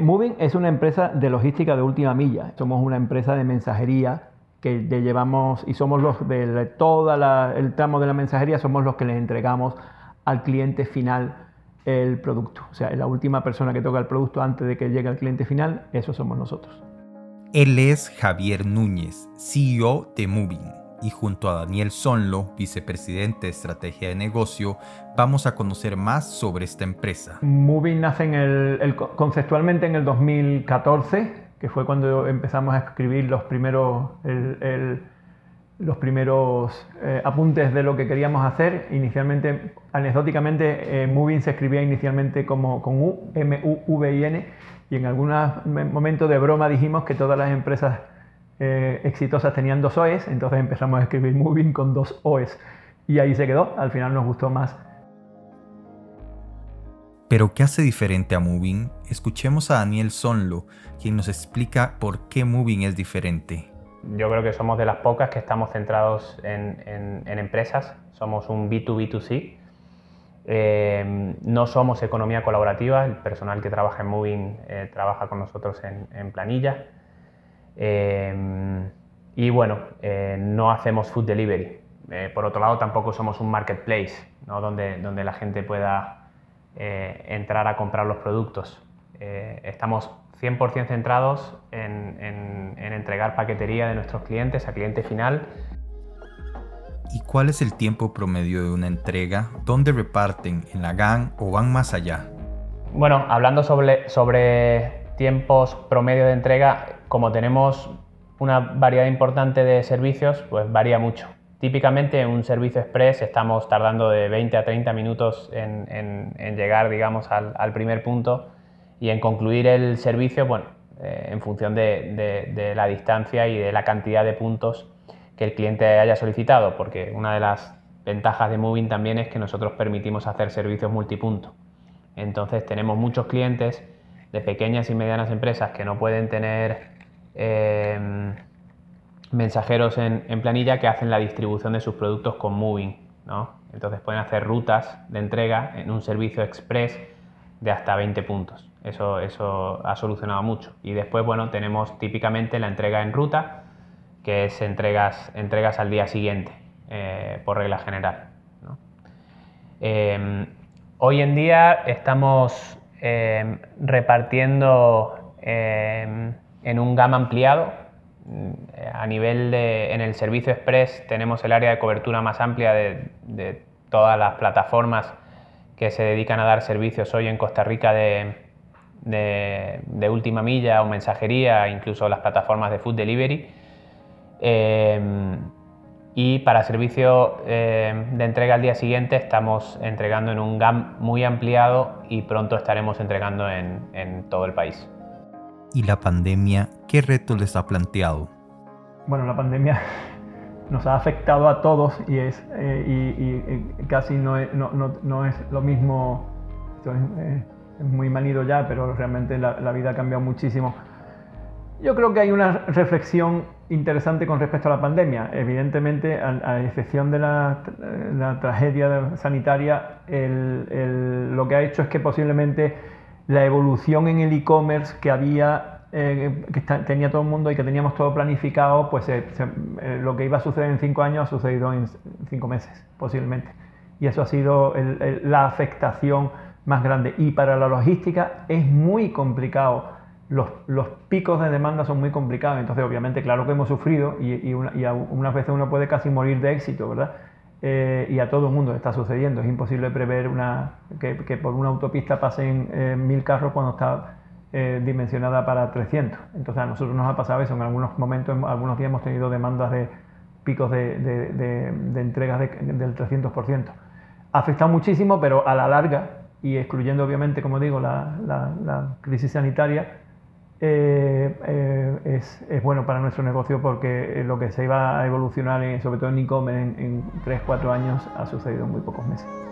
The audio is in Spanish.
Moving es una empresa de logística de última milla. Somos una empresa de mensajería que llevamos y somos los de todo el tramo de la mensajería, somos los que les entregamos al cliente final el producto. O sea, la última persona que toca el producto antes de que llegue al cliente final, eso somos nosotros. Él es Javier Núñez, CEO de Moving y junto a Daniel Sonlo, vicepresidente de estrategia de negocio, vamos a conocer más sobre esta empresa. Moving nace en el, conceptualmente en el 2014, que fue cuando empezamos a escribir los primeros, los primeros eh, apuntes de lo que queríamos hacer. Inicialmente, anecdóticamente, eh, Moving se escribía inicialmente como con U, M-U-V-I-N, y en algunos momentos de broma dijimos que todas las empresas eh, exitosas tenían dos OEs, entonces empezamos a escribir Moving con dos OEs y ahí se quedó, al final nos gustó más. Pero ¿qué hace diferente a Moving? Escuchemos a Daniel Sonlo, quien nos explica por qué Moving es diferente. Yo creo que somos de las pocas que estamos centrados en, empresas, somos un B2B2C. Eh, no somos economía colaborativa, el personal que trabaja en Moving eh, trabaja con nosotros en, en planilla. Em, y bueno, eh, no hacemos food delivery. Eh, por otro lado, tampoco somos un marketplace ¿no? donde, donde la gente pueda eh, entrar a comprar los productos. estamos 100% centrados en, en, entregar paquetería de nuestros clientes a cliente final. ¿Y cuál es el tiempo promedio de una entrega? ¿Dónde reparten? ¿En la GAN o van más allá? Bueno, hablando sobre, sobre tiempos promedio de entrega, como tenemos una variedad importante de servicios, pues varía mucho. Típicamente en un servicio express estamos tardando de 20 a 30 minutos en, llegar, digamos, al, primer punto y en concluir el servicio, bueno, eh, en función de, la distancia y de la cantidad de puntos que el cliente haya solicitado, porque una de las ventajas de Moving también es que nosotros permitimos hacer servicios multipunto. Entonces tenemos muchos clientes de pequeñas y medianas empresas que no pueden tener Em, mensajeros en, planilla que hacen la distribución de sus productos con Moving. Entonces pueden hacer rutas de entrega en un servicio express de hasta 20 puntos. Eso, eso ha solucionado mucho. Y después, bueno, tenemos típicamente la entrega en ruta, que es entregas, entregas al día siguiente, eh, por regla general. Em, hoy en día estamos em, repartiendo en un gama ampliado. Mm, a nivel de, en el servicio express tenemos el área de cobertura más amplia de, todas las plataformas que se dedican a dar servicios hoy en Costa Rica de, de última milla o mensajería, incluso las plataformas de food delivery. Em, y para servicio em, de entrega al día siguiente estamos entregando en un GAM muy ampliado y pronto estaremos entregando en todo el país y la pandemia, ¿qué reto les ha planteado? Bueno, la pandemia nos ha afectado a todos y, es, eh, y, casi no es, no, no, es, lo mismo, eh, es, muy manido ya, pero realmente la, vida ha cambiado muchísimo. Yo creo que hay una reflexión interesante con respecto a la pandemia. Evidentemente, a, excepción de la, tragedia sanitaria, lo que ha hecho es que posiblemente la evolución en el e-commerce que había, eh, que tenía todo el mundo y que teníamos todo planificado, pues eh, eh, lo que iba a suceder en cinco años ha sucedido en cinco meses, posiblemente. Y eso ha sido la afectación más grande. Y para la logística es muy complicado. Los, los, picos de demanda son muy complicados. Entonces, obviamente, claro que hemos sufrido y, y, y unas veces uno puede casi morir de éxito, ¿verdad? Eh, y a todo el mundo está sucediendo. Es imposible prever una, que, por una autopista pasen eh, mil carros cuando está eh, dimensionada para 300. Entonces a nosotros nos ha pasado eso. En algunos momentos, en algunos días hemos tenido demandas de picos de, de, entregas del 300%. Ha afectado muchísimo, pero a la larga, y excluyendo obviamente, como digo, la, la crisis sanitaria, es, bueno para nuestro negocio porque eh, lo que se iba a evolucionar, sobre todo en e-commerce, en, en 3-4 años ha sucedido en muy pocos meses.